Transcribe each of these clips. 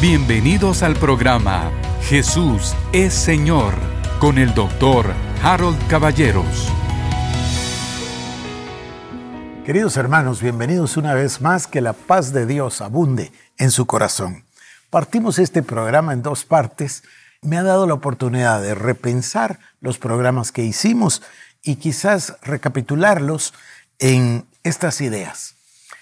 Bienvenidos al programa Jesús es Señor con el doctor Harold Caballeros. Queridos hermanos, bienvenidos una vez más, que la paz de Dios abunde en su corazón. Partimos este programa en dos partes. Me ha dado la oportunidad de repensar los programas que hicimos y quizás recapitularlos en estas ideas.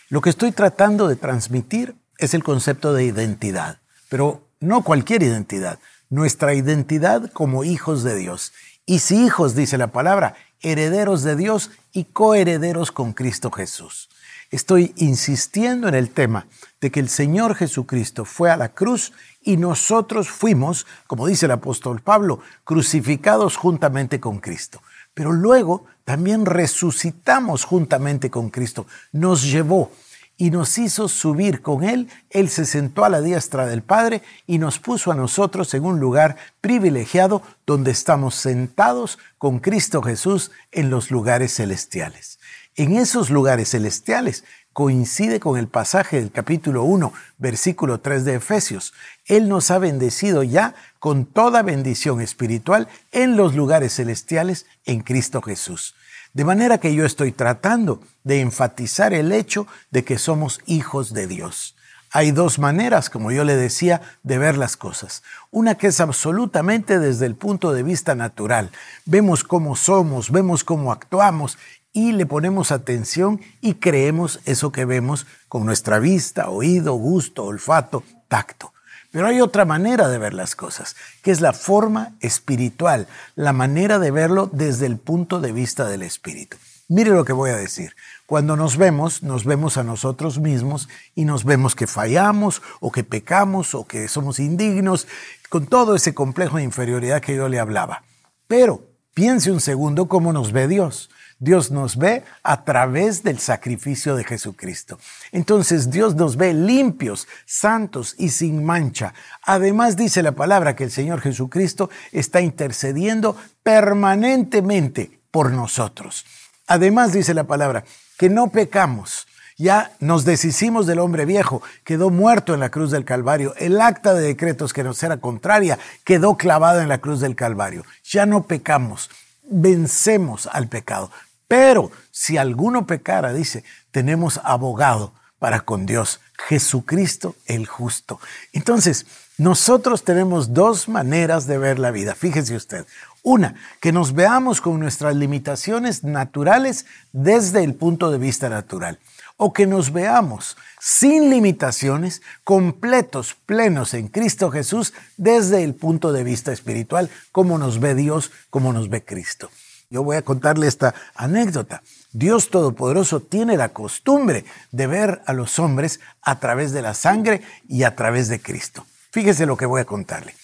Lo que estoy tratando de transmitir es el concepto de identidad, pero no cualquier identidad, nuestra identidad como hijos de Dios. Y si hijos, dice la palabra, herederos de Dios y coherederos con Cristo Jesús. Estoy insistiendo en el tema de que el Señor Jesucristo fue a la cruz y nosotros fuimos, como dice el apóstol Pablo, crucificados juntamente con Cristo. Pero luego también resucitamos juntamente con Cristo. Nos llevó y nos hizo subir con Él. Él se sentó a la diestra del Padre y nos puso a nosotros en un lugar privilegiado donde estamos sentados con Cristo Jesús en los lugares celestiales. En esos lugares celestiales coincide con el pasaje del capítulo 1, versículo 3 de Efesios. Él nos ha bendecido ya con toda bendición espiritual en los lugares celestiales en Cristo Jesús. De manera que yo estoy tratando de enfatizar el hecho de que somos hijos de Dios. Hay dos maneras, como yo le decía, de ver las cosas. Una que es absolutamente desde el punto de vista natural. Vemos cómo somos, vemos cómo actuamos y le ponemos atención y creemos eso que vemos con nuestra vista, oído, gusto, olfato, tacto. Pero hay otra manera de ver las cosas, que es la forma espiritual, la manera de verlo desde el punto de vista del espíritu. Mire lo que voy a decir. Cuando nos vemos, nos vemos a nosotros mismos y nos vemos que fallamos o que pecamos o que somos indignos, con todo ese complejo de inferioridad que yo le hablaba. Pero piense un segundo cómo nos ve Dios. Dios nos ve a través del sacrificio de Jesucristo. Entonces Dios nos ve limpios, santos y sin mancha. Además dice la palabra que el Señor Jesucristo está intercediendo permanentemente por nosotros. Además dice la palabra que no pecamos. Ya nos deshicimos del hombre viejo, quedó muerto en la cruz del Calvario. El acta de decretos que nos era contraria quedó clavada en la cruz del Calvario. Ya no pecamos, vencemos al pecado. Pero si alguno pecara, dice, tenemos abogado para con Dios, Jesucristo el justo. Entonces, nosotros tenemos dos maneras de ver la vida. Fíjese usted. Una, que nos veamos con nuestras limitaciones naturales desde el punto de vista natural. O que nos veamos sin limitaciones, completos, plenos en Cristo Jesús desde el punto de vista espiritual, como nos ve Dios, como nos ve Cristo. Yo voy a contarle esta anécdota. Dios Todopoderoso tiene la costumbre de ver a los hombres a través de la sangre y a través de Cristo. Fíjese lo que voy a contarle.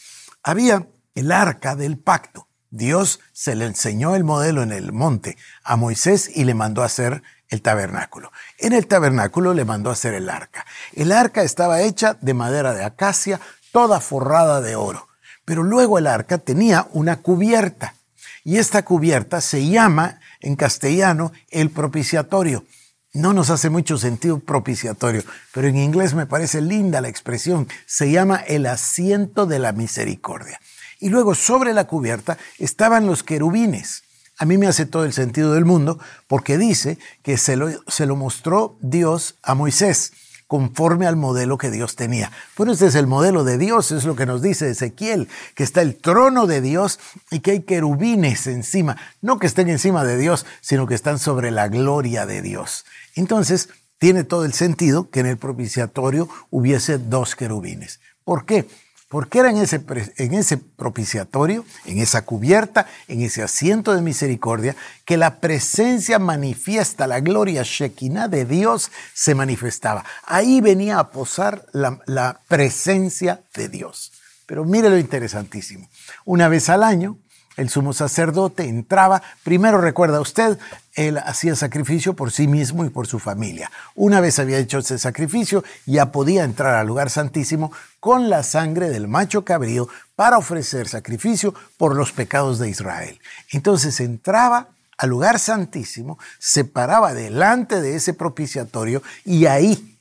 Había el arca del pacto. Dios se le enseñó el modelo en el monte a Moisés y le mandó a hacer el tabernáculo. En el tabernáculo le mandó a hacer el arca. El arca estaba hecha de madera de acacia, toda forrada de oro. Pero luego el arca tenía una cubierta y esta cubierta se llama en castellano el propiciatorio. No nos hace mucho sentido propiciatorio, pero en inglés me parece linda la expresión. Se llama el asiento de la misericordia. Y luego sobre la cubierta estaban los querubines. A mí me hace todo el sentido del mundo porque dice que se lo, se lo mostró Dios a Moisés conforme al modelo que Dios tenía. Bueno, este es el modelo de Dios, es lo que nos dice Ezequiel, que está el trono de Dios y que hay querubines encima, no que estén encima de Dios, sino que están sobre la gloria de Dios. Entonces, tiene todo el sentido que en el propiciatorio hubiese dos querubines. ¿Por qué? Porque era en ese, propiciatorio, en esa cubierta, en ese asiento de misericordia, que la presencia manifiesta, la gloria Shekinah de Dios se manifestaba. Ahí venía a posar la presencia de Dios. Pero mire lo interesantísimo. Una vez al año, el sumo sacerdote entraba, primero recuerda usted, él hacía sacrificio por sí mismo y por su familia. Una vez había hecho ese sacrificio, ya podía entrar al lugar santísimo con la sangre del macho cabrío para ofrecer sacrificio por los pecados de Israel. Entonces entraba al lugar santísimo, se paraba delante de ese propiciatorio y ahí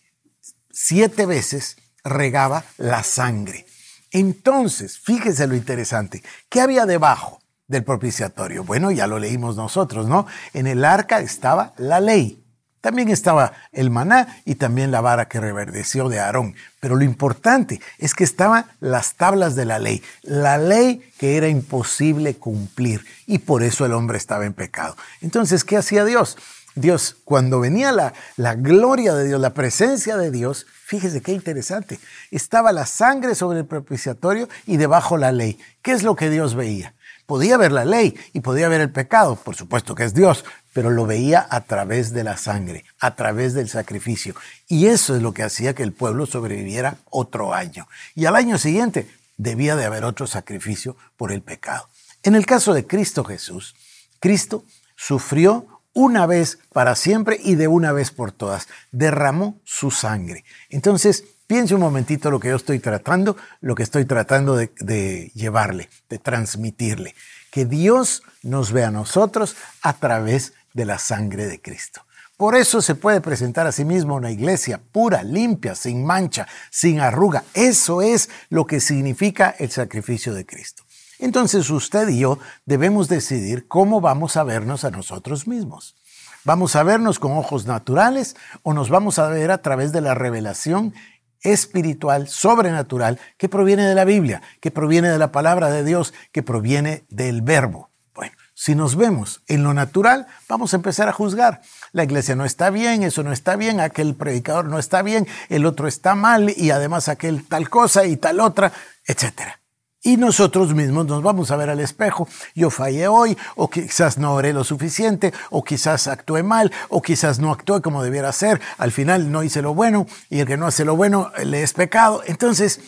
siete veces regaba la sangre. Entonces, fíjese lo interesante, ¿qué había debajo del propiciatorio? Bueno, ya lo leímos nosotros, ¿no? En el arca estaba la ley. También estaba el maná y también la vara que reverdeció de Aarón. Pero lo importante es que estaban las tablas de la ley, la ley que era imposible cumplir y por eso el hombre estaba en pecado. Entonces, ¿qué hacía Dios? Dios, cuando venía la, la gloria de Dios, la presencia de Dios, fíjese qué interesante, estaba la sangre sobre el propiciatorio y debajo la ley. ¿Qué es lo que Dios veía? Podía ver la ley y podía ver el pecado, por supuesto que es Dios, pero lo veía a través de la sangre, a través del sacrificio. Y eso es lo que hacía que el pueblo sobreviviera otro año. Y al año siguiente debía de haber otro sacrificio por el pecado. En el caso de Cristo Jesús, Cristo sufrió una vez para siempre y de una vez por todas. Derramó su sangre. Entonces, piense un momentito lo que yo estoy tratando, lo que estoy tratando de, llevarle, de transmitirle. Que Dios nos vea a nosotros a través de la sangre de Cristo. Por eso se puede presentar a sí mismo una iglesia pura, limpia, sin mancha, sin arruga. Eso es lo que significa el sacrificio de Cristo. Entonces usted y yo debemos decidir cómo vamos a vernos a nosotros mismos. ¿Vamos a vernos con ojos naturales o nos vamos a ver a través de la revelación espiritual, sobrenatural, que proviene de la Biblia, que proviene de la palabra de Dios, que proviene del verbo? Bueno, si nos vemos en lo natural, vamos a empezar a juzgar. La iglesia no está bien, eso no está bien, aquel predicador no está bien, el otro está mal y además aquel tal cosa y tal otra, etcétera. Y nosotros mismos nos vamos a ver al espejo. Yo fallé hoy, o quizás no oré lo suficiente, o quizás actué mal, o quizás no actué como debiera ser. Al final no hice lo bueno, y el que no hace lo bueno le es pecado. Entonces,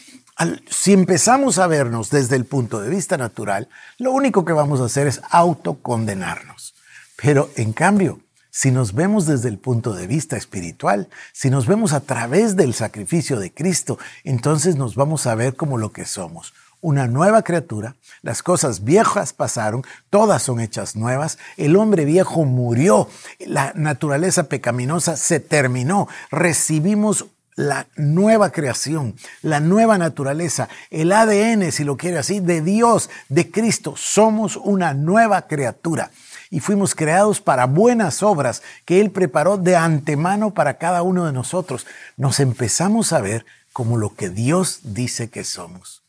si empezamos a vernos desde el punto de vista natural, lo único que vamos a hacer es autocondenarnos. Pero en cambio, si nos vemos desde el punto de vista espiritual, si nos vemos a través del sacrificio de Cristo, entonces nos vamos a ver como lo que somos, una nueva criatura, las cosas viejas pasaron, todas son hechas nuevas, el hombre viejo murió, la naturaleza pecaminosa se terminó, recibimos la nueva creación, la nueva naturaleza, el ADN, si lo quiere así, de Dios, de Cristo. Somos una nueva criatura y fuimos creados para buenas obras que Él preparó de antemano para cada uno de nosotros. Nos empezamos a ver como lo que Dios dice que somos.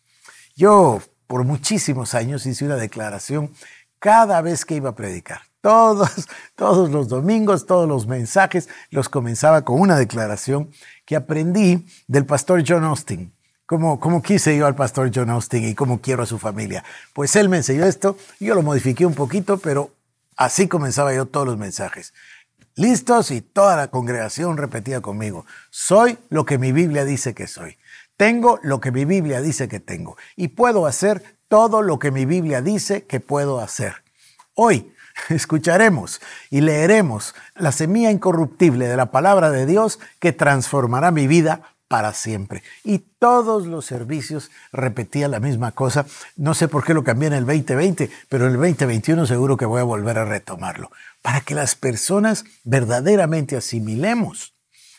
Yo por muchísimos años hice una declaración cada vez que iba a predicar. Todos, todos los domingos, todos los mensajes los comenzaba con una declaración que aprendí del pastor John Austin. Como, como quise yo al pastor John Austin y como quiero a su familia. Pues él me enseñó esto, yo lo modifiqué un poquito, pero así comenzaba yo todos los mensajes. Listos y toda la congregación repetía conmigo, soy lo que mi Biblia dice que soy. Tengo lo que mi Biblia dice que tengo y puedo hacer todo lo que mi Biblia dice que puedo hacer. Hoy escucharemos y leeremos la semilla incorruptible de la palabra de Dios que transformará mi vida para siempre. Y todos los servicios repetían la misma cosa. No sé por qué lo cambié en el 2020, pero en el 2021 seguro que voy a volver a retomarlo. Para que las personas verdaderamente asimilemos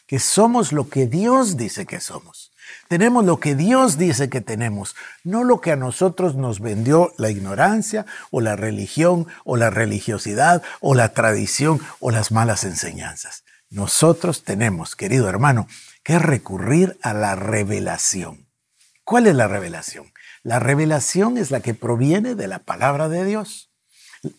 que somos lo que Dios dice que somos. Tenemos lo que Dios dice que tenemos, no lo que a nosotros nos vendió la ignorancia o la religión o la religiosidad o la tradición o las malas enseñanzas. Nosotros tenemos, querido hermano, que recurrir a la revelación. ¿Cuál es la revelación? La revelación es la que proviene de la palabra de Dios.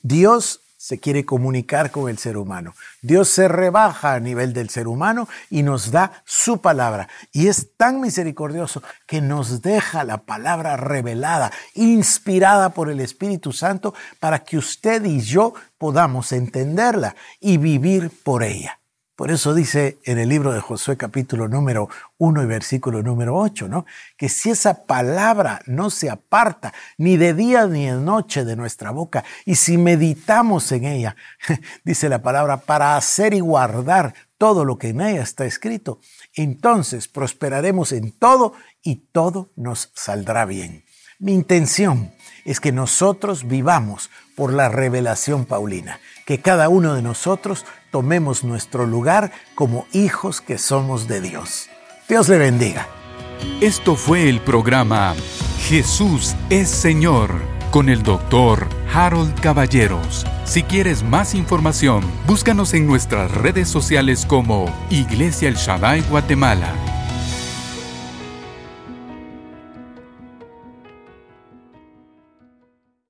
Dios se quiere comunicar con el ser humano. Dios se rebaja a nivel del ser humano y nos da su palabra. Y es tan misericordioso que nos deja la palabra revelada, inspirada por el Espíritu Santo, para que usted y yo podamos entenderla y vivir por ella. Por eso dice en el libro de Josué capítulo número 1 y versículo número 8, ¿no? Que si esa palabra no se aparta ni de día ni de noche de nuestra boca, y si meditamos en ella, dice la palabra, para hacer y guardar todo lo que en ella está escrito, entonces prosperaremos en todo y todo nos saldrá bien. Mi intención es que nosotros vivamos por la revelación paulina, que cada uno de nosotros tomemos nuestro lugar como hijos que somos de Dios. Dios le bendiga. Esto fue el programa Jesús es Señor con el doctor Harold Caballeros. Si quieres más información, búscanos en nuestras redes sociales como Iglesia El Shaddai Guatemala